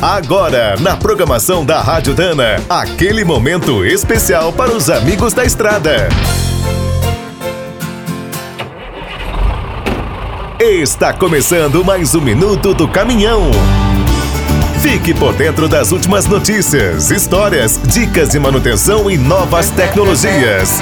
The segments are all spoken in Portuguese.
Agora, na programação da Rádio Dana, aquele momento especial para os amigos da estrada. Está começando mais um minuto do caminhão. Fique por dentro das últimas notícias, histórias, dicas de manutenção e novas tecnologias.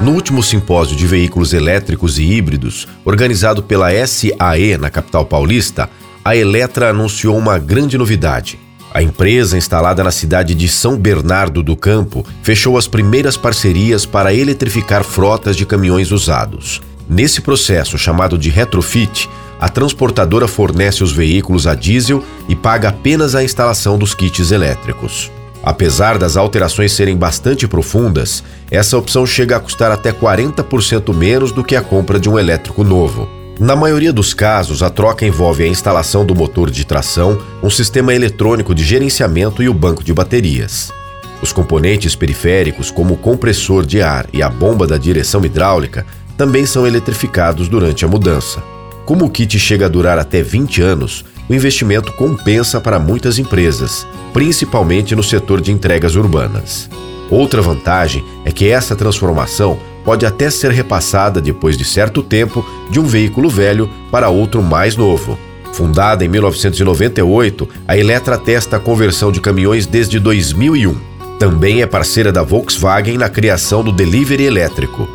No último simpósio de veículos elétricos e híbridos, organizado pela SAE na capital paulista, a Eletra anunciou uma grande novidade. A empresa, instalada na cidade de São Bernardo do Campo, fechou as primeiras parcerias para eletrificar frotas de caminhões usados. Nesse processo, chamado de retrofit, a transportadora fornece os veículos a diesel e paga apenas a instalação dos kits elétricos. Apesar das alterações serem bastante profundas, essa opção chega a custar até 40% menos do que a compra de um elétrico novo. Na maioria dos casos, a troca envolve a instalação do motor de tração, um sistema eletrônico de gerenciamento e o banco de baterias. Os componentes periféricos, como o compressor de ar e a bomba da direção hidráulica, também são eletrificados durante a mudança. Como o kit chega a durar até 20 anos, o investimento compensa para muitas empresas, principalmente no setor de entregas urbanas. Outra vantagem é que essa transformação pode até ser repassada depois de certo tempo de um veículo velho para outro mais novo. Fundada em 1998, a Eletra testa a conversão de caminhões desde 2001. Também é parceira da Volkswagen na criação do delivery elétrico.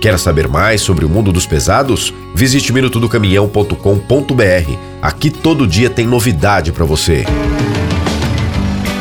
Quer saber mais sobre o mundo dos pesados? Visite minutodocaminhão.com.br. Aqui todo dia tem novidade para você.